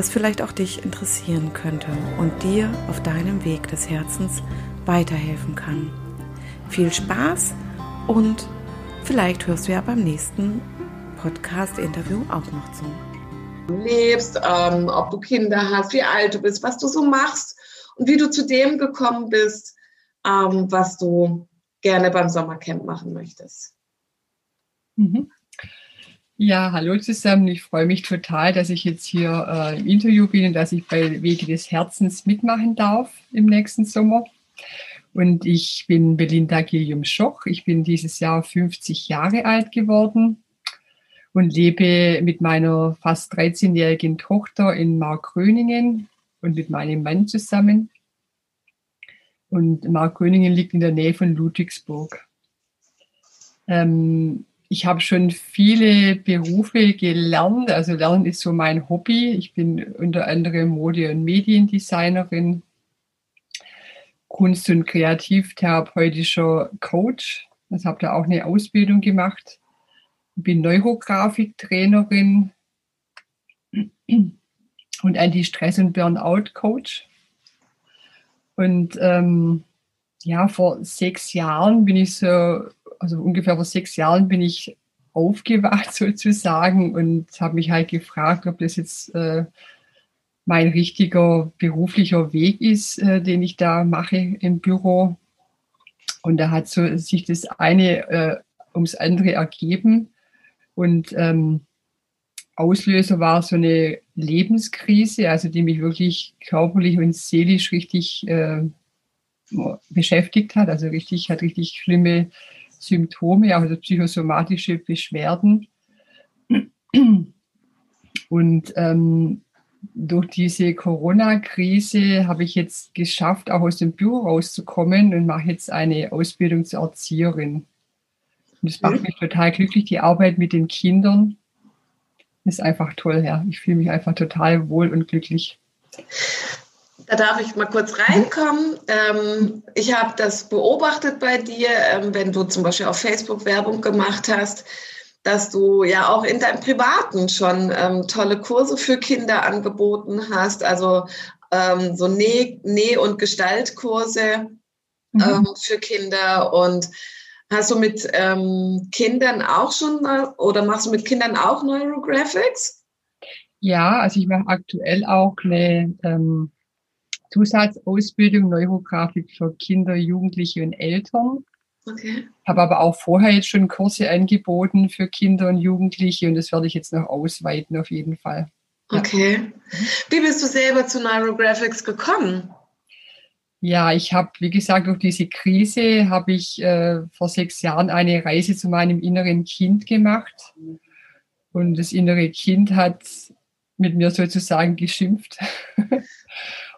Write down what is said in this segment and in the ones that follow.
was vielleicht auch dich interessieren könnte und dir auf deinem Weg des Herzens weiterhelfen kann. Viel Spaß und vielleicht hörst du ja beim nächsten Podcast-Interview auch noch zu. Du lebst, ähm, ob du Kinder hast, wie alt du bist, was du so machst und wie du zu dem gekommen bist, ähm, was du gerne beim Sommercamp machen möchtest. Mhm. Ja, hallo zusammen. Ich freue mich total, dass ich jetzt hier äh, im Interview bin und dass ich bei Wege des Herzens mitmachen darf im nächsten Sommer. Und ich bin Belinda Gillium-Schoch. Ich bin dieses Jahr 50 Jahre alt geworden und lebe mit meiner fast 13-jährigen Tochter in Markgröningen und mit meinem Mann zusammen. Und Markgröningen liegt in der Nähe von Ludwigsburg. Ähm, ich habe schon viele Berufe gelernt. Also Lernen ist so mein Hobby. Ich bin unter anderem Mode- und Mediendesignerin, Kunst- und Kreativtherapeutischer Coach. Ich habe da auch eine Ausbildung gemacht. Ich bin Neurografiktrainerin und Anti-Stress- und Burnout-Coach. Und ähm, ja, vor sechs Jahren bin ich so also ungefähr vor sechs Jahren bin ich aufgewacht sozusagen und habe mich halt gefragt, ob das jetzt äh, mein richtiger beruflicher Weg ist, äh, den ich da mache im Büro. Und da hat so sich das eine äh, ums andere ergeben. Und ähm, Auslöser war so eine Lebenskrise, also die mich wirklich körperlich und seelisch richtig äh, beschäftigt hat. Also richtig, hat richtig schlimme Symptome, also psychosomatische Beschwerden. Und ähm, durch diese Corona-Krise habe ich jetzt geschafft, auch aus dem Büro rauszukommen und mache jetzt eine Ausbildung zur Erzieherin. Und es macht mich total glücklich, die Arbeit mit den Kindern. Ist einfach toll, ja. Ich fühle mich einfach total wohl und glücklich. Da darf ich mal kurz reinkommen. Ähm, ich habe das beobachtet bei dir, ähm, wenn du zum Beispiel auf Facebook Werbung gemacht hast, dass du ja auch in deinem Privaten schon ähm, tolle Kurse für Kinder angeboten hast, also ähm, so Näh-, Näh und Gestaltkurse mhm. Ähm, für Kinder. Und hast du mit ähm, Kindern auch schon oder machst du mit Kindern auch Neurographics? Ja, also ich mache aktuell auch eine ähm, Zusatzausbildung Neurografik für Kinder, Jugendliche und Eltern. Okay. Habe aber auch vorher jetzt schon Kurse angeboten für Kinder und Jugendliche und das werde ich jetzt noch ausweiten auf jeden Fall. Okay. Wie bist du selber zu Neurographics gekommen? Ja, ich habe, wie gesagt, durch diese Krise habe ich äh, vor sechs Jahren eine Reise zu meinem inneren Kind gemacht. Und das innere Kind hat mit mir sozusagen geschimpft.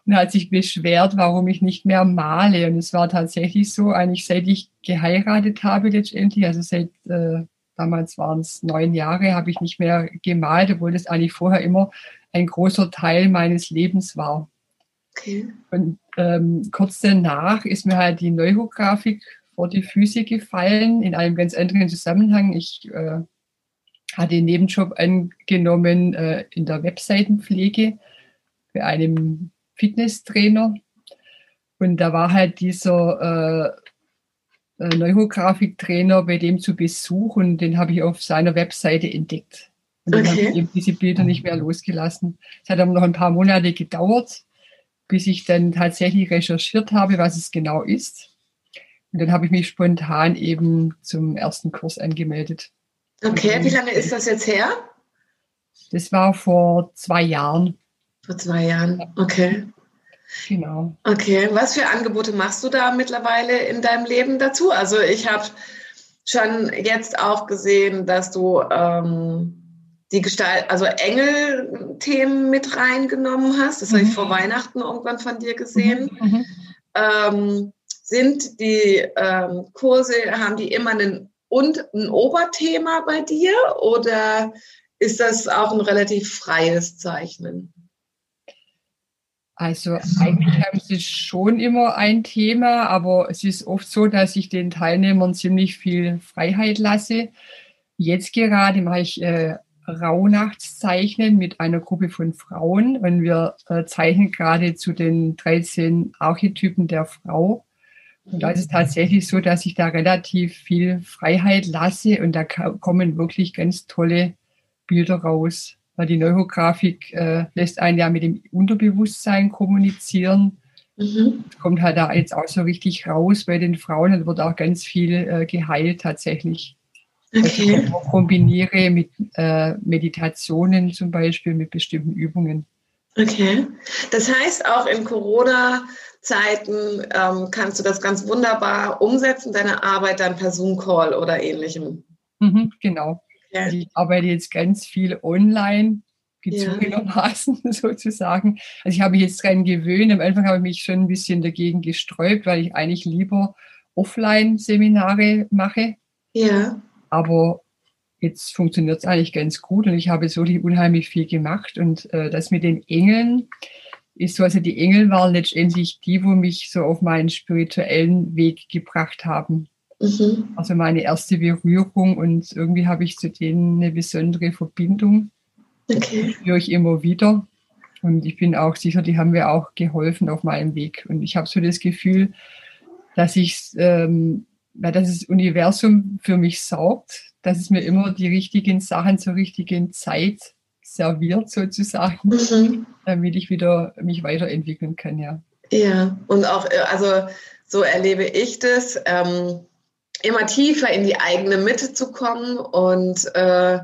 und hat sich beschwert, warum ich nicht mehr male. Und es war tatsächlich so, eigentlich seit ich geheiratet habe letztendlich, also seit äh, damals waren es neun Jahre, habe ich nicht mehr gemalt, obwohl das eigentlich vorher immer ein großer Teil meines Lebens war. Okay. Und ähm, kurz danach ist mir halt die Neurografik vor die Füße gefallen, in einem ganz anderen Zusammenhang. Ich äh, hatte einen Nebenjob angenommen äh, in der Webseitenpflege bei einem Fitnesstrainer. Und da war halt dieser äh, äh, Neurografiktrainer bei dem zu Besuch und den habe ich auf seiner Webseite entdeckt. Und dann okay. habe ich eben diese Bilder nicht mehr losgelassen. Es hat aber noch ein paar Monate gedauert, bis ich dann tatsächlich recherchiert habe, was es genau ist. Und dann habe ich mich spontan eben zum ersten Kurs angemeldet. Okay, wie lange ist das jetzt her? Das war vor zwei Jahren. Vor zwei Jahren, okay. Genau. Okay, was für Angebote machst du da mittlerweile in deinem Leben dazu? Also ich habe schon jetzt auch gesehen, dass du ähm, die Gestalt, also Engel-Themen mit reingenommen hast. Das mhm. habe ich vor Weihnachten irgendwann von dir gesehen. Mhm. mhm. Ähm, sind die ähm, Kurse, haben die immer einen und ein Oberthema bei dir oder ist das auch ein relativ freies Zeichnen? Also eigentlich haben sie schon immer ein Thema, aber es ist oft so, dass ich den Teilnehmern ziemlich viel Freiheit lasse. Jetzt gerade mache ich äh, Rauhnachtszeichnen mit einer Gruppe von Frauen und wir äh, zeichnen gerade zu den 13 Archetypen der Frau. Und da ist es tatsächlich so, dass ich da relativ viel Freiheit lasse und da kommen wirklich ganz tolle Bilder raus. Weil die Neurografik äh, lässt einen ja mit dem Unterbewusstsein kommunizieren. Mhm. Kommt halt da jetzt auch so richtig raus bei den Frauen und wird auch ganz viel äh, geheilt tatsächlich. Okay. Also ich kombiniere mit äh, Meditationen zum Beispiel, mit bestimmten Übungen. Okay. Das heißt, auch in Corona-Zeiten ähm, kannst du das ganz wunderbar umsetzen, deine Arbeit dann per Zoom-Call oder ähnlichem. Mhm, genau. Also ich arbeite jetzt ganz viel online, gezwungenermaßen ja. sozusagen. Also ich habe mich jetzt dran gewöhnt. Am Anfang habe ich mich schon ein bisschen dagegen gesträubt, weil ich eigentlich lieber Offline-Seminare mache. Ja. Aber jetzt funktioniert es eigentlich ganz gut und ich habe so unheimlich viel gemacht. Und äh, das mit den Engeln ist so, also die Engel waren letztendlich die, wo mich so auf meinen spirituellen Weg gebracht haben. Mhm. Also meine erste Berührung und irgendwie habe ich zu denen eine besondere Verbindung. Okay. Das höre ich immer wieder. Und ich bin auch sicher, die haben mir auch geholfen auf meinem Weg. Und ich habe so das Gefühl, dass ich, ähm, dass das Universum für mich sorgt, dass es mir immer die richtigen Sachen zur richtigen Zeit serviert sozusagen, mhm. damit ich wieder mich weiterentwickeln kann, ja. Ja, und auch, äh, also so erlebe ich das, ähm, immer tiefer in die eigene Mitte zu kommen und, äh,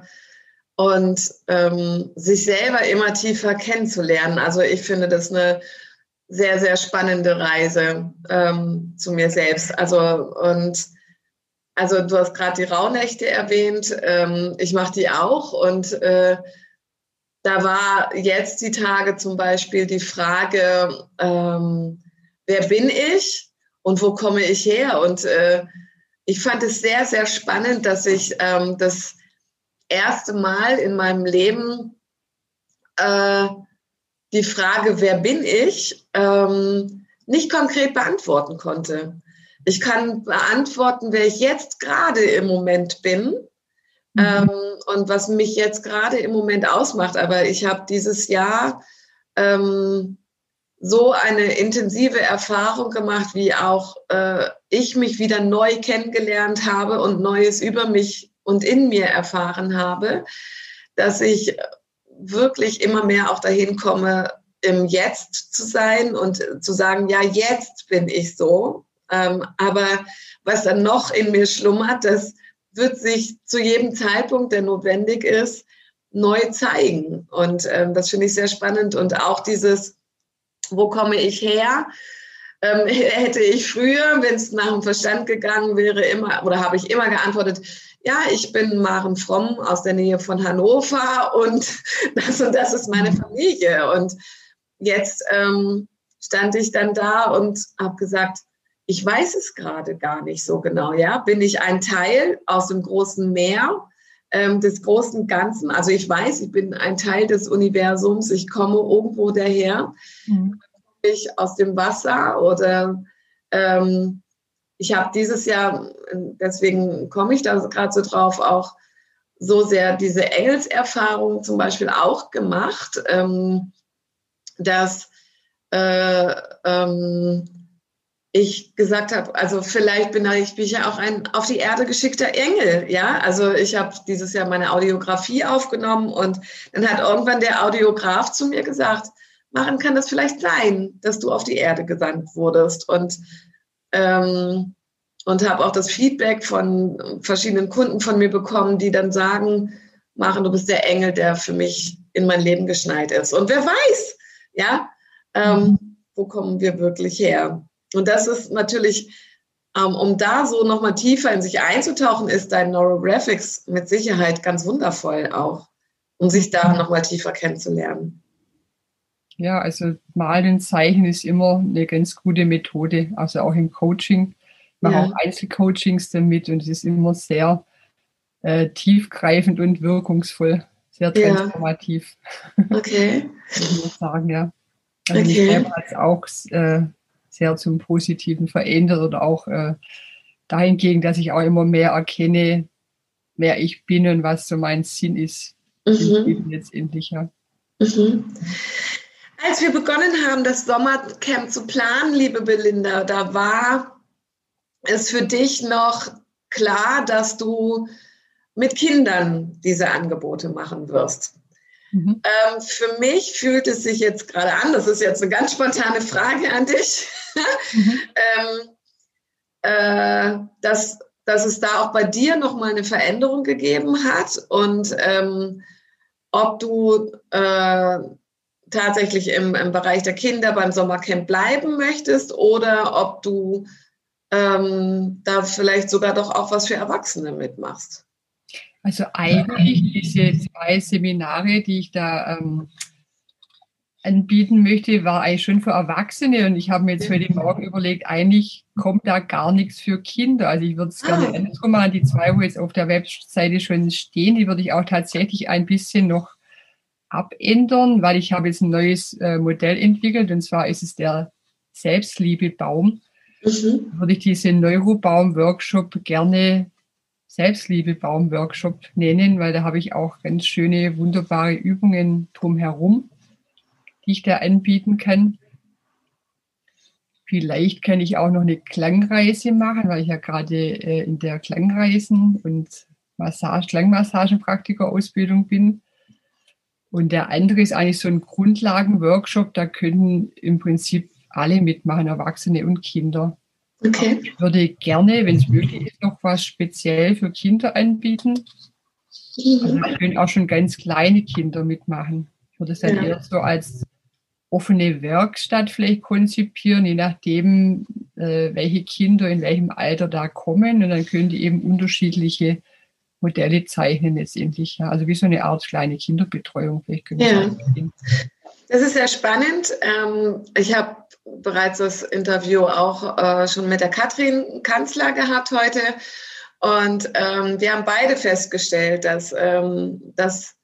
und ähm, sich selber immer tiefer kennenzulernen. Also ich finde das eine sehr, sehr spannende Reise ähm, zu mir selbst. Also und also du hast gerade die Rauhnächte erwähnt. Ähm, ich mache die auch und äh, da war jetzt die Tage zum Beispiel die Frage, ähm, wer bin ich und wo komme ich her? Und äh, ich fand es sehr, sehr spannend, dass ich ähm, das erste Mal in meinem Leben äh, die Frage, wer bin ich, ähm, nicht konkret beantworten konnte. Ich kann beantworten, wer ich jetzt gerade im Moment bin mhm. ähm, und was mich jetzt gerade im Moment ausmacht. Aber ich habe dieses Jahr ähm, so eine intensive Erfahrung gemacht, wie auch äh, ich mich wieder neu kennengelernt habe und Neues über mich und in mir erfahren habe, dass ich wirklich immer mehr auch dahin komme, im Jetzt zu sein und zu sagen, ja, jetzt bin ich so ähm, aber was dann noch in mir schlummert, das wird sich zu jedem Zeitpunkt, der notwendig ist, neu zeigen. Und ähm, das finde ich sehr spannend. Und auch dieses, wo komme ich her? Ähm, hätte ich früher, wenn es nach dem Verstand gegangen wäre, immer oder habe ich immer geantwortet, ja, ich bin Maren Fromm aus der Nähe von Hannover und das und das ist meine Familie. Und jetzt ähm, stand ich dann da und habe gesagt, ich weiß es gerade gar nicht so genau. Ja, bin ich ein Teil aus dem großen Meer, ähm, des großen Ganzen? Also ich weiß, ich bin ein Teil des Universums. Ich komme irgendwo daher. Mhm. Ich aus dem Wasser oder ähm, ich habe dieses Jahr, deswegen komme ich da gerade so drauf, auch so sehr diese Engelserfahrung zum Beispiel auch gemacht, ähm, dass äh, ähm, ich gesagt habe, also vielleicht bin ich, bin ich ja auch ein auf die Erde geschickter Engel, ja. Also ich habe dieses Jahr meine Audiografie aufgenommen und dann hat irgendwann der Audiograf zu mir gesagt, machen kann das vielleicht sein, dass du auf die Erde gesandt wurdest und ähm, und habe auch das Feedback von verschiedenen Kunden von mir bekommen, die dann sagen, machen, du bist der Engel, der für mich in mein Leben geschneit ist. Und wer weiß, ja, ähm, wo kommen wir wirklich her? Und das ist natürlich, ähm, um da so nochmal tiefer in sich einzutauchen, ist dein Neurographics mit Sicherheit ganz wundervoll auch, um sich da nochmal tiefer kennenzulernen. Ja, also Malen, Zeichen ist immer eine ganz gute Methode, also auch im Coaching. Ich mache ja. auch Einzelcoachings damit und es ist immer sehr äh, tiefgreifend und wirkungsvoll, sehr transformativ. Ja. Okay. ich muss sagen, ja. Also okay. mich selber hat es auch äh, sehr zum Positiven verändert oder auch äh, dahingehend, dass ich auch immer mehr erkenne, wer ich bin und was so mein Sinn ist. Mhm. Letztendlich, ja. Mhm. Als wir begonnen haben, das Sommercamp zu planen, liebe Belinda, da war es für dich noch klar, dass du mit Kindern diese Angebote machen wirst. Mhm. Ähm, für mich fühlt es sich jetzt gerade an, das ist jetzt eine ganz spontane Frage an dich, mhm. ähm, äh, dass, dass es da auch bei dir nochmal eine Veränderung gegeben hat und ähm, ob du äh, tatsächlich im, im Bereich der Kinder beim Sommercamp bleiben möchtest oder ob du ähm, da vielleicht sogar doch auch was für Erwachsene mitmachst. Also eigentlich diese zwei Seminare, die ich da ähm, anbieten möchte, war eigentlich schon für Erwachsene und ich habe mir jetzt heute Morgen überlegt, eigentlich kommt da gar nichts für Kinder. Also ich würde es gerne ah. andersrum machen. Die zwei, wo jetzt auf der Webseite schon stehen, die würde ich auch tatsächlich ein bisschen noch abändern, weil ich habe jetzt ein neues äh, Modell entwickelt und zwar ist es der Selbstliebebaum. Mhm. Würde ich diesen Neurobaum-Workshop gerne Selbstliebebaum-Workshop nennen, weil da habe ich auch ganz schöne, wunderbare Übungen drumherum, die ich da anbieten kann. Vielleicht kann ich auch noch eine Klangreise machen, weil ich ja gerade äh, in der Klangreisen- und Massage, Klangmassagenpraktiker-Ausbildung bin. Und der andere ist eigentlich so ein Grundlagen-Workshop, da können im Prinzip alle mitmachen, Erwachsene und Kinder. Okay. Ich würde gerne, wenn es möglich ist, noch was speziell für Kinder anbieten. Also da können auch schon ganz kleine Kinder mitmachen. Ich würde es dann ja. eher so als offene Werkstatt vielleicht konzipieren, je nachdem, äh, welche Kinder in welchem Alter da kommen. Und dann können die eben unterschiedliche Modelle zeichnen letztendlich. Ja. Also wie so eine Art kleine Kinderbetreuung. Vielleicht können ja. Das ist sehr spannend. Ähm, ich habe bereits das Interview auch äh, schon mit der Katrin Kanzler gehabt heute. Und ähm, wir haben beide festgestellt, dass, ähm, dass,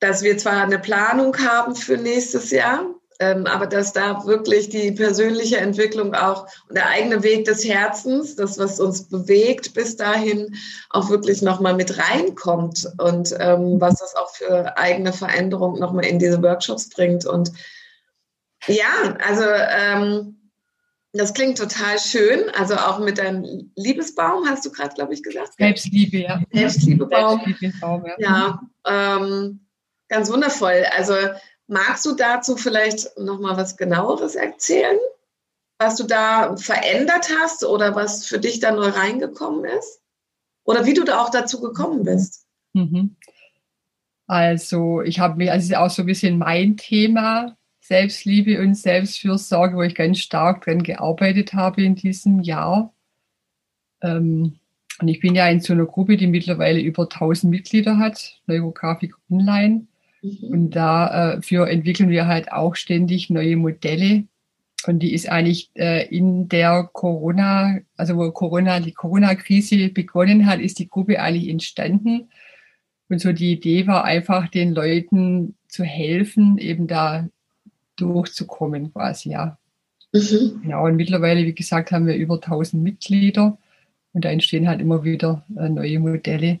dass wir zwar eine Planung haben für nächstes Jahr, ähm, aber dass da wirklich die persönliche Entwicklung auch und der eigene Weg des Herzens, das, was uns bewegt, bis dahin auch wirklich nochmal mit reinkommt und ähm, was das auch für eigene Veränderung nochmal in diese Workshops bringt. Und ja, also ähm, das klingt total schön. Also auch mit deinem Liebesbaum, hast du gerade, glaube ich, gesagt. Selbstliebe, ja. Selbstliebebaum. Selbstliebebaum, ja. Ja, ähm, ganz wundervoll. Also Magst du dazu vielleicht noch mal was genaueres erzählen? Was du da verändert hast oder was für dich da neu reingekommen ist? Oder wie du da auch dazu gekommen bist? Mhm. Also, ich habe mir, also es ist auch so ein bisschen mein Thema, Selbstliebe und Selbstfürsorge, wo ich ganz stark dran gearbeitet habe in diesem Jahr. Ähm, und ich bin ja in so einer Gruppe, die mittlerweile über 1000 Mitglieder hat, Neurografik Online. Mhm. Und dafür äh, entwickeln wir halt auch ständig neue Modelle. Und die ist eigentlich äh, in der Corona, also wo Corona, die Corona-Krise begonnen hat, ist die Gruppe eigentlich entstanden. Und so die Idee war einfach, den Leuten zu helfen, eben da durchzukommen quasi, ja. Mhm. Genau, und mittlerweile, wie gesagt, haben wir über 1000 Mitglieder und da entstehen halt immer wieder äh, neue Modelle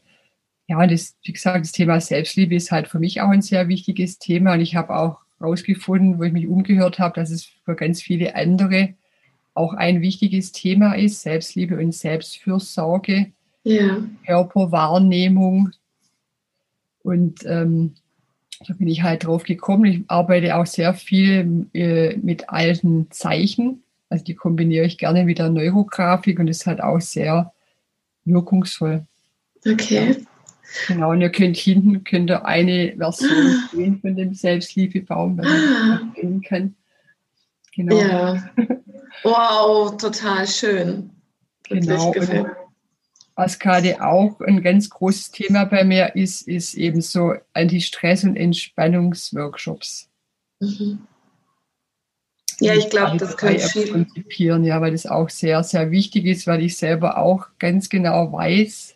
ja, das, wie gesagt, das Thema Selbstliebe ist halt für mich auch ein sehr wichtiges Thema. Und ich habe auch herausgefunden, wo ich mich umgehört habe, dass es für ganz viele andere auch ein wichtiges Thema ist, Selbstliebe und Selbstfürsorge, ja. Körperwahrnehmung. Und ähm, da bin ich halt drauf gekommen. Ich arbeite auch sehr viel äh, mit alten Zeichen. Also die kombiniere ich gerne mit der Neurografik und ist halt auch sehr wirkungsvoll. Okay. Genau, und ihr könnt hinten könnt ihr eine Version sehen von dem Selbstliebebaum, wenn man sehen kann. Genau. Ja. Wow, total schön. Genau. was gerade auch ein ganz großes Thema bei mir ist, ist eben so Anti-Stress- und Entspannungsworkshops. Mhm. Ja, ich glaube, das kann viel konzipieren, ja, weil das auch sehr, sehr wichtig ist, weil ich selber auch ganz genau weiß,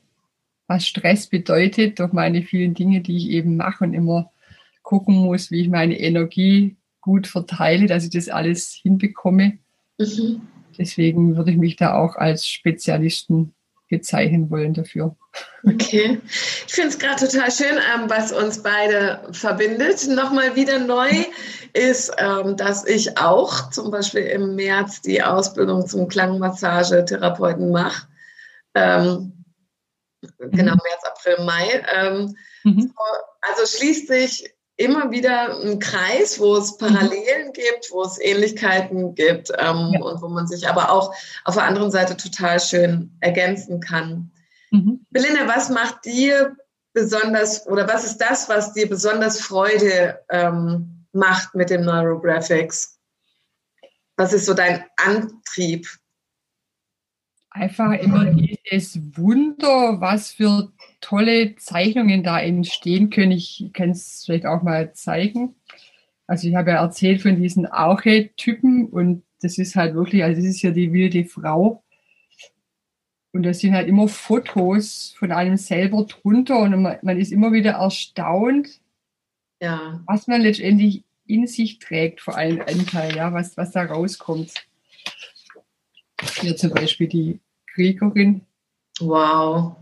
was Stress bedeutet durch meine vielen Dinge, die ich eben mache und immer gucken muss, wie ich meine Energie gut verteile, dass ich das alles hinbekomme. Mhm. Deswegen würde ich mich da auch als Spezialisten bezeichnen wollen dafür. Okay. Ich finde es gerade total schön, ähm, was uns beide verbindet. Nochmal wieder neu ist, ähm, dass ich auch zum Beispiel im März die Ausbildung zum Klangmassagetherapeuten mache. Ähm, genau, mhm. März, April, Mai. Mhm. also schließt sich immer wieder ein Kreis, wo es mhm. Parallelen gibt, wo es Ähnlichkeiten gibt ähm, ja. und wo man sich aber auch auf der anderen Seite total schön ergänzen kann. Mhm. Belinda, was macht dir besonders oder was ist das, was dir besonders Freude ähm, macht mit dem Neurographics? Was ist so dein Antrieb? Einfach immer dieses Wunder, was für tolle Zeichnungen da entstehen können. Ich kann es vielleicht auch mal zeigen. Also ich habe ja erzählt von diesen Archetypen und das ist halt wirklich, also das ist ja die wilde Frau. Und das sind halt immer Fotos von einem selber drunter und man, man ist immer wieder erstaunt, ja. was man letztendlich in sich trägt, vor allem Anteil, ja, was, was da rauskommt. Hier zum Beispiel die Kriegerin. Wow.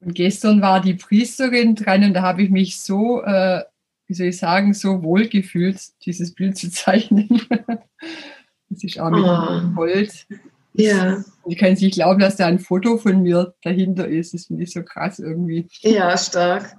Und gestern war die Priesterin dran und da habe ich mich so, äh, wie soll ich sagen, so wohl gefühlt, dieses Bild zu zeichnen. das ist auch mit oh. Gold. Ja. Ich kann nicht glauben, dass da ein Foto von mir dahinter ist. Das finde ich so krass irgendwie. Ja, stark.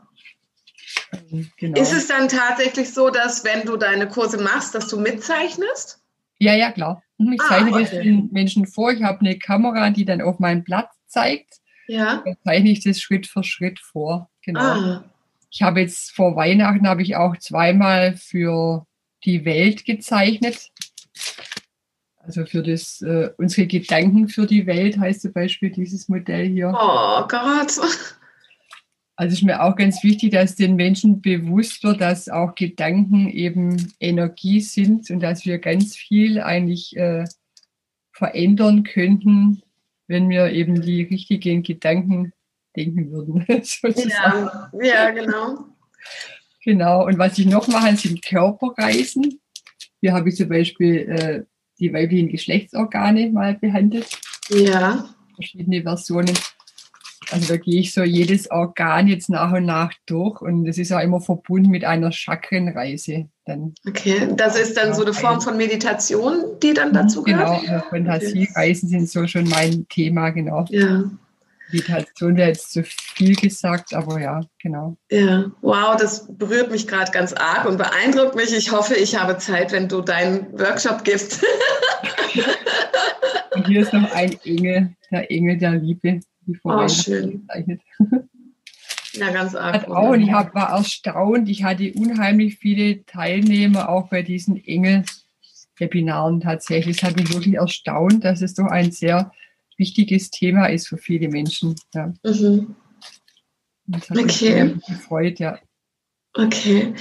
Ähm, genau. Ist es dann tatsächlich so, dass wenn du deine Kurse machst, dass du mitzeichnest? Ja, ja, klar. Mhm, ich ah, zeichne okay. das den Menschen vor. Ich habe eine Kamera, die dann auf mein Blatt zeigt. Ja. Dann zeichne ich das Schritt für Schritt vor. Genau. Ah. Ich habe jetzt vor Weihnachten habe ich auch zweimal für die Welt gezeichnet. Also für das äh, unsere Gedanken für die Welt heißt zum Beispiel dieses Modell hier. Oh Gott. Also ist mir auch ganz wichtig, dass den Menschen bewusst wird, dass auch Gedanken eben Energie sind und dass wir ganz viel eigentlich äh, verändern könnten, wenn wir eben die richtigen Gedanken denken würden. ja, ja, genau. Genau. Und was ich noch mache, sind Körperreisen. Hier habe ich zum Beispiel äh, die weiblichen Geschlechtsorgane mal behandelt. Ja. Verschiedene Versionen. Also da gehe ich so jedes Organ jetzt nach und nach durch und das ist auch immer verbunden mit einer Chakrenreise. Dann okay, das ist dann so eine Form von Meditation, die dann mhm, dazu gehört? Genau, Fantasiereisen sind so schon mein Thema, genau. Ja. Meditation wäre jetzt zu viel gesagt, aber ja, genau. Ja, wow, das berührt mich gerade ganz arg und beeindruckt mich. Ich hoffe, ich habe Zeit, wenn du deinen Workshop gibst. und hier ist noch ein Engel, der Engel der Liebe wie vor oh, schön. gezeichnet. Ja, ganz arg. auch, und ich hab, war erstaunt, ich hatte unheimlich viele Teilnehmer auch bei diesen Engel-Webinaren tatsächlich. Es hat mich wirklich erstaunt, dass es doch ein sehr wichtiges Thema ist für viele Menschen. Ja. Mhm. Das hat okay. mich gefreut, ja. Okay.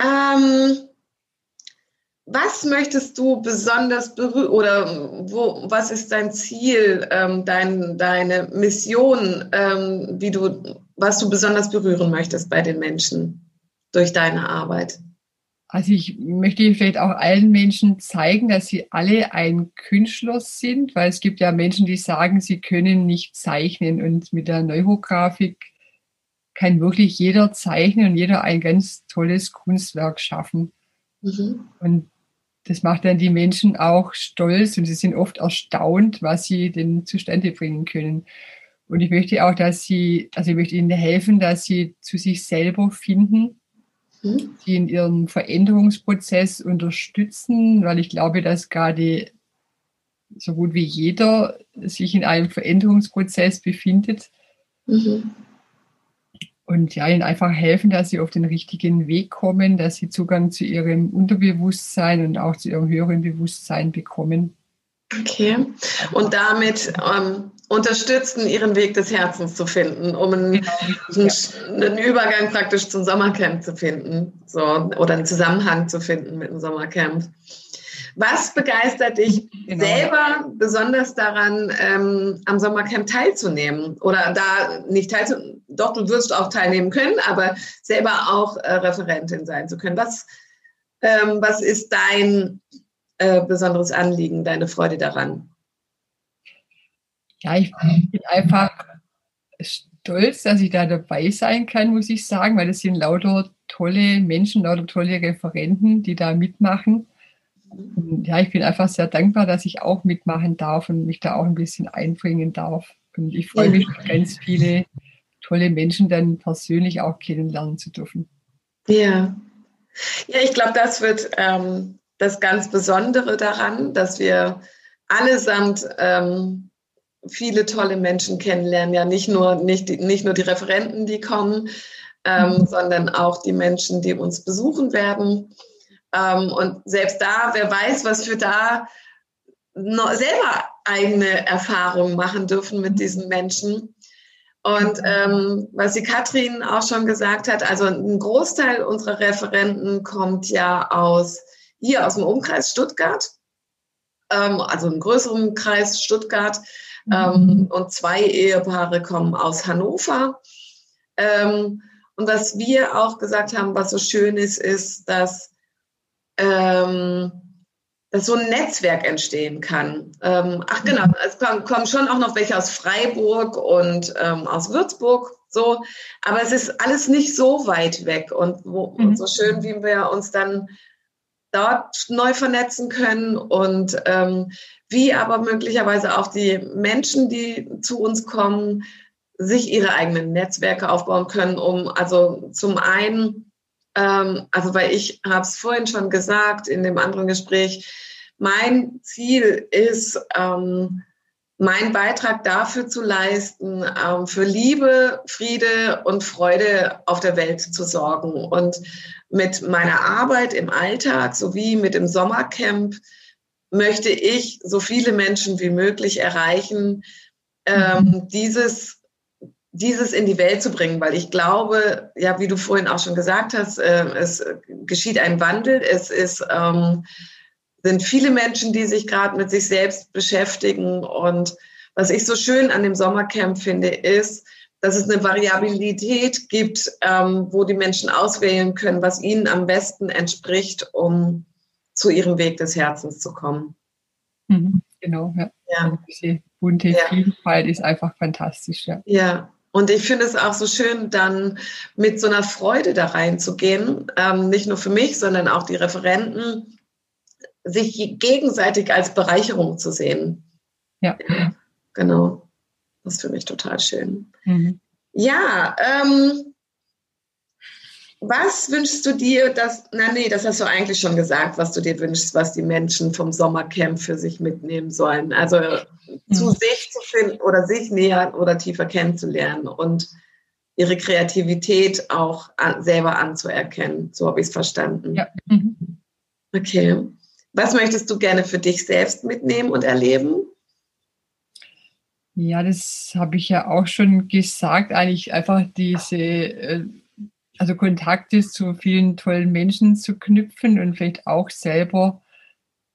Ähm, was möchtest du besonders berühren oder wo, was ist dein Ziel, ähm, dein, deine Mission, ähm, wie du, was du besonders berühren möchtest bei den Menschen durch deine Arbeit? Also ich möchte vielleicht auch allen Menschen zeigen, dass sie alle ein Künstler sind, weil es gibt ja Menschen, die sagen, sie können nicht zeichnen und mit der Neurografik kann wirklich jeder zeichnen und jeder ein ganz tolles Kunstwerk schaffen. Mhm. Und das macht dann die Menschen auch stolz und sie sind oft erstaunt, was sie denn zustande bringen können. Und ich möchte auch, dass sie, also ich möchte ihnen helfen, dass sie zu sich selber finden, mhm. sie in ihrem Veränderungsprozess unterstützen, weil ich glaube, dass gerade so gut wie jeder sich in einem Veränderungsprozess befindet. Mhm. Und ja, ihnen einfach helfen, dass sie auf den richtigen Weg kommen, dass sie Zugang zu ihrem Unterbewusstsein und auch zu ihrem höheren Bewusstsein bekommen. Okay. Und damit ähm, unterstützen, ihren Weg des Herzens zu finden, um einen, genau. einen, einen, Übergang praktisch zum Sommercamp zu finden, so oder einen Zusammenhang zu finden mit dem Sommercamp. Was begeistert dich genau. selber besonders daran, ähm, am Sommercamp teilzunehmen? Oder da nicht teilzunehmen, doch, du wirst auch teilnehmen können, aber selber auch äh, Referentin sein zu können. Was, ähm, was ist dein äh, besonderes Anliegen, deine Freude daran? Ja, ich bin einfach stolz, dass ich da dabei sein kann, muss ich sagen, weil es sind lauter tolle Menschen, lauter tolle Referenten, die da mitmachen. Ja, ich bin einfach sehr dankbar, dass ich auch mitmachen darf und mich da auch ein bisschen einbringen darf. Und ich freue mich, ganz viele tolle Menschen dann persönlich auch kennenlernen zu dürfen. Ja, ja ich glaube, das wird ähm, das ganz Besondere daran, dass wir allesamt ähm, viele tolle Menschen kennenlernen. Ja, nicht nur, nicht, nicht nur die Referenten, die kommen, ähm, mhm. sondern auch die Menschen, die uns besuchen werden. Ähm, und selbst da, wer weiß, was wir da selber eigene Erfahrungen machen dürfen mit diesen Menschen. Und ähm, was die Katrin auch schon gesagt hat, also ein Großteil unserer Referenten kommt ja aus hier aus dem Umkreis Stuttgart, ähm, also im größeren Kreis Stuttgart. Ähm, mhm. und zwei Ehepaare kommen aus Hannover. Ähm, und was wir auch gesagt haben, was so schön ist, ist, dass ähm, dass so ein Netzwerk entstehen kann. Ähm, ach genau, mhm. es kommen schon auch noch welche aus Freiburg und ähm, aus Würzburg, so, aber es ist alles nicht so weit weg und, wo, mhm. und so schön, wie wir uns dann dort neu vernetzen können und ähm, wie aber möglicherweise auch die Menschen, die zu uns kommen, sich ihre eigenen Netzwerke aufbauen können, um also zum einen ähm, also weil ich habe es vorhin schon gesagt in dem anderen Gespräch, mein Ziel ist, ähm, meinen Beitrag dafür zu leisten, ähm, für Liebe, Friede und Freude auf der Welt zu sorgen. Und mit meiner Arbeit im Alltag sowie mit dem Sommercamp möchte ich so viele Menschen wie möglich erreichen, ähm, mhm. dieses dieses in die Welt zu bringen, weil ich glaube, ja, wie du vorhin auch schon gesagt hast, äh, es geschieht ein Wandel. Es ist, ähm, sind viele Menschen, die sich gerade mit sich selbst beschäftigen. Und was ich so schön an dem Sommercamp finde, ist, dass es eine Variabilität gibt, ähm, wo die Menschen auswählen können, was ihnen am besten entspricht, um zu ihrem Weg des Herzens zu kommen. Mhm, genau, ja. ja. Diese bunte ja. Vielfalt ist einfach fantastisch. Ja. ja. Und ich finde es auch so schön, dann mit so einer Freude da reinzugehen, ähm, nicht nur für mich, sondern auch die Referenten, sich gegenseitig als Bereicherung zu sehen. Ja. genau. Das ist für mich total schön. Mhm. Ja, ähm, was wünschst du dir, dass, na nee, das hast du eigentlich schon gesagt, was du dir wünschst, was die Menschen vom Sommercamp für sich mitnehmen sollen. Also mhm. zu sich zu finden oder sich näher oder tiefer kennenzulernen und ihre Kreativität auch an, selber anzuerkennen. So habe ich es verstanden. Ja. Mhm. Okay. Was möchtest du gerne für dich selbst mitnehmen und erleben? Ja, das habe ich ja auch schon gesagt. Eigentlich einfach diese äh, also Kontakte zu vielen tollen Menschen zu knüpfen und vielleicht auch selber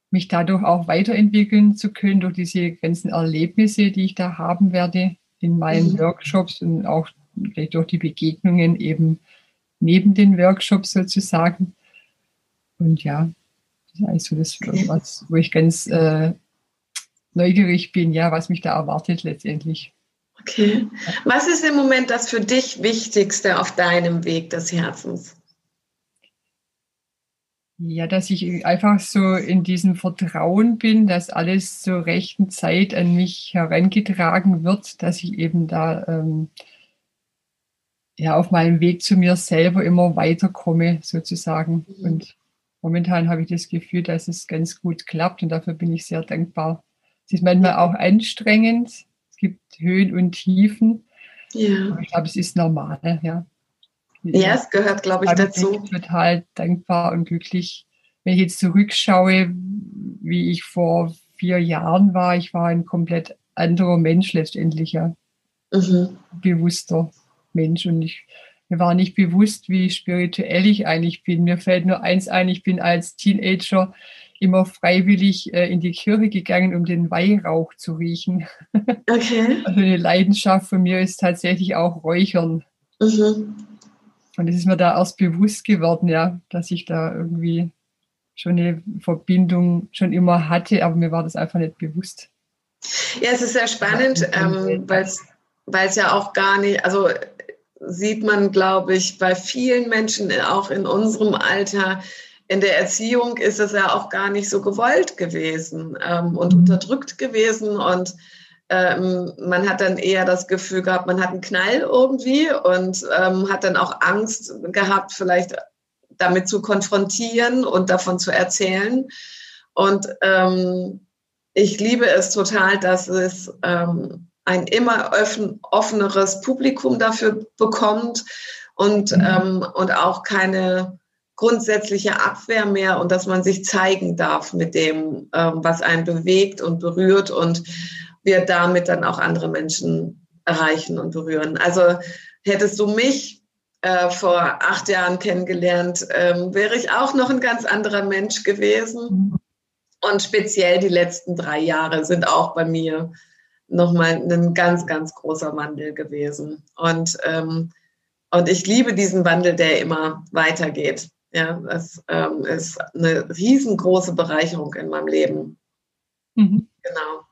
mich dadurch auch weiterentwickeln zu können durch diese ganzen Erlebnisse, die ich da haben werde in meinen mhm. Workshops und auch vielleicht durch die Begegnungen eben neben den Workshops sozusagen. Und ja, das ist eigentlich so das, was, wo ich ganz äh, neugierig bin, ja, was mich da erwartet letztendlich. Okay. Was ist im Moment das für dich Wichtigste auf deinem Weg des Herzens? Ja, dass ich einfach so in diesem Vertrauen bin, dass alles zur rechten Zeit an mich herangetragen wird, dass ich eben da ähm, ja auf meinem Weg zu mir selber immer weiterkomme, sozusagen. Mhm. Und momentan habe ich das Gefühl, dass es ganz gut klappt und dafür bin ich sehr dankbar. Es ist manchmal auch anstrengend, gibt Höhen und Tiefen. Ja. Aber ich glaube, es ist normal, ja. Ja, es gehört, glaube ich, dazu. Ich bin total dankbar und glücklich, wenn ich jetzt zurückschaue, wie ich vor vier Jahren war. Ich war ein komplett anderer Mensch letztendlich, ja. Mhm. Bewusster Mensch. Und ich, mir war nicht bewusst, wie spirituell ich eigentlich bin. Mir fällt nur eins ein, ich bin als Teenager immer freiwillig äh, in die Kirche gegangen, um den Weihrauch zu riechen. Okay. Also eine Leidenschaft von mir ist tatsächlich auch Räuchern. Mhm. Und es ist mir da erst bewusst geworden, ja, dass ich da irgendwie schon eine Verbindung schon immer hatte, aber mir war das einfach nicht bewusst. Ja, es ist sehr spannend, ähm, weil es ja auch gar nicht, also sieht man, glaube ich, bei vielen Menschen auch in unserem Alter, in der Erziehung ist es ja auch gar nicht so gewollt gewesen ähm, und mhm. unterdrückt gewesen und ähm, man hat dann eher das Gefühl gehabt, man hat einen Knall irgendwie und ähm, hat dann auch Angst gehabt, vielleicht damit zu konfrontieren und davon zu erzählen. Und ähm, ich liebe es total, dass es ähm, ein immer offeneres Publikum dafür bekommt und, mhm. ähm, und auch keine grundsätzliche Abwehr mehr und dass man sich zeigen darf mit dem, ähm, was einen bewegt und berührt und wir damit dann auch andere Menschen erreichen und berühren. Also hättest du mich äh, vor acht Jahren kennengelernt, ähm, wäre ich auch noch ein ganz anderer Mensch gewesen. Mhm. Und speziell die letzten drei Jahre sind auch bei mir nochmal ein ganz, ganz großer Wandel gewesen. Und, ähm, und ich liebe diesen Wandel, der immer weitergeht. Ja, das ähm, ist eine riesengroße Bereicherung in meinem Leben. Mhm. Genau.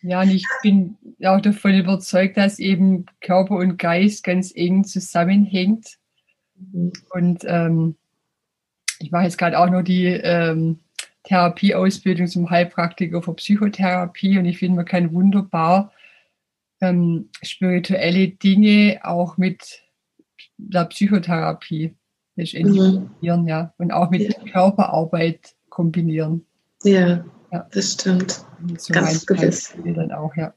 Ja, und ich bin auch davon überzeugt, dass eben Körper und Geist ganz eng zusammenhängt. Mhm. Und ähm, ich mache jetzt gerade auch noch die ähm, Therapieausbildung zum Heilpraktiker für Psychotherapie und ich finde, man kann wunderbar ähm, spirituelle Dinge auch mit der Psychotherapie letztendlich mhm. kombinieren, ja, und auch mit ja. Körperarbeit kombinieren. Ja, ja. das stimmt. So Ganz gewiss. Dann auch, ja.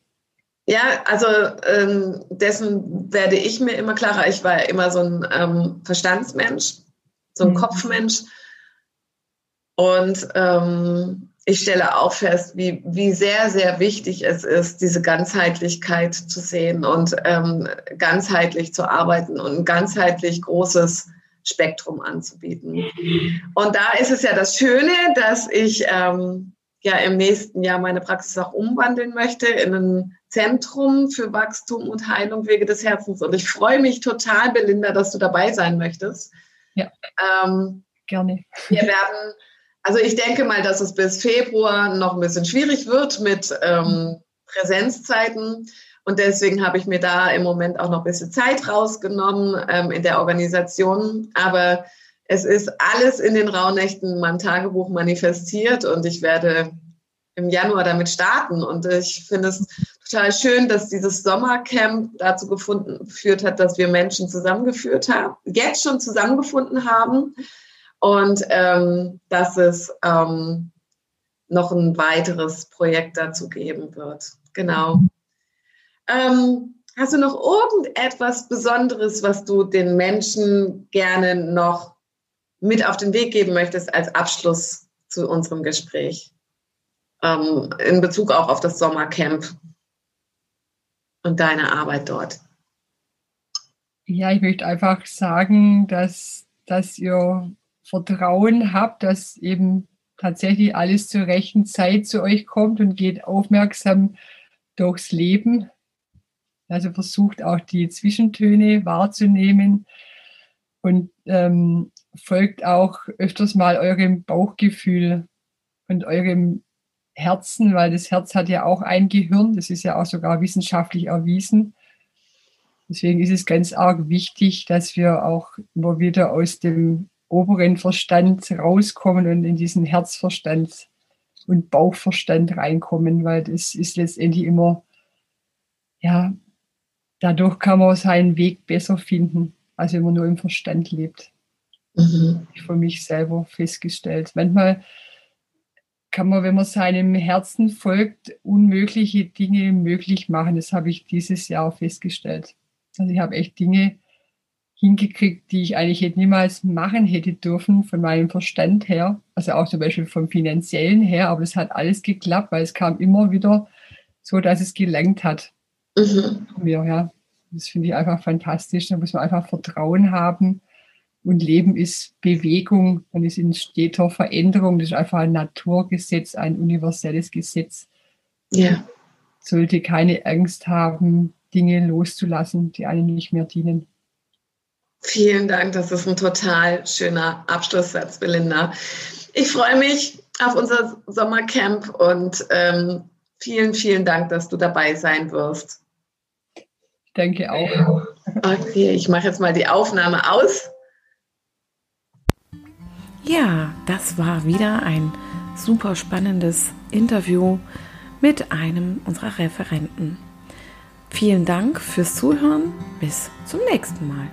Ja, also ähm, dessen werde ich mir immer klarer. Ich war immer so ein ähm, Verstandsmensch, so ein mhm. Kopfmensch. Und ähm, ich stelle auch fest, wie, wie sehr, sehr wichtig es ist, diese Ganzheitlichkeit zu sehen und ähm, ganzheitlich zu arbeiten und ein ganzheitlich großes Spektrum anzubieten. Und da ist es ja das Schöne, dass ich ähm, ja im nächsten Jahr meine Praxis auch umwandeln möchte in ein Zentrum für Wachstum und Heilung Wege des Herzens. Und ich freue mich total, Belinda, dass du dabei sein möchtest. Ja. Ähm, Gerne. Wir werden also ich denke mal, dass es bis Februar noch ein bisschen schwierig wird mit ähm, Präsenzzeiten. Und deswegen habe ich mir da im Moment auch noch ein bisschen Zeit rausgenommen ähm, in der Organisation. Aber es ist alles in den Rauhnächten in meinem Tagebuch manifestiert und ich werde im Januar damit starten. Und ich finde es total schön, dass dieses Sommercamp dazu gefunden, geführt hat, dass wir Menschen zusammengeführt haben, jetzt schon zusammengefunden haben und ähm, dass es ähm, noch ein weiteres Projekt dazu geben wird. Genau. Ähm, hast du noch irgendetwas Besonderes, was du den Menschen gerne noch mit auf den Weg geben möchtest als Abschluss zu unserem Gespräch? Ähm, in Bezug auch auf das Sommercamp und deine Arbeit dort. Ja, ich möchte einfach sagen, dass, dass ihr Vertrauen habt, dass eben tatsächlich alles zur rechten Zeit zu euch kommt und geht aufmerksam durchs Leben. Also versucht auch die Zwischentöne wahrzunehmen und ähm, folgt auch öfters mal eurem Bauchgefühl und eurem Herzen, weil das Herz hat ja auch ein Gehirn, das ist ja auch sogar wissenschaftlich erwiesen. Deswegen ist es ganz arg wichtig, dass wir auch immer wieder aus dem oberen Verstand rauskommen und in diesen Herzverstand und Bauchverstand reinkommen, weil das ist letztendlich immer, ja, dadurch kann man seinen Weg besser finden, als wenn man nur im Verstand lebt. Mhm. Ich für mich selber festgestellt. Manchmal kann man, wenn man seinem Herzen folgt, unmögliche Dinge möglich machen. Das habe ich dieses Jahr festgestellt. Also ich habe echt Dinge hingekriegt, die ich eigentlich hätte niemals machen hätte dürfen von meinem Verstand her, also auch zum Beispiel vom finanziellen her, aber es hat alles geklappt, weil es kam immer wieder so, dass es gelangt hat. Mhm. Mir, ja. Das finde ich einfach fantastisch. Da muss man einfach Vertrauen haben. Und Leben ist Bewegung, man ist in steter Veränderung. Das ist einfach ein Naturgesetz, ein universelles Gesetz. Ja. Sollte keine Angst haben, Dinge loszulassen, die einem nicht mehr dienen. Vielen Dank, das ist ein total schöner Abschlusssatz, Belinda. Ich freue mich auf unser Sommercamp und ähm, vielen, vielen Dank, dass du dabei sein wirst. Ich denke auch. Okay, ich mache jetzt mal die Aufnahme aus. Ja, das war wieder ein super spannendes Interview mit einem unserer Referenten. Vielen Dank fürs Zuhören. Bis zum nächsten Mal.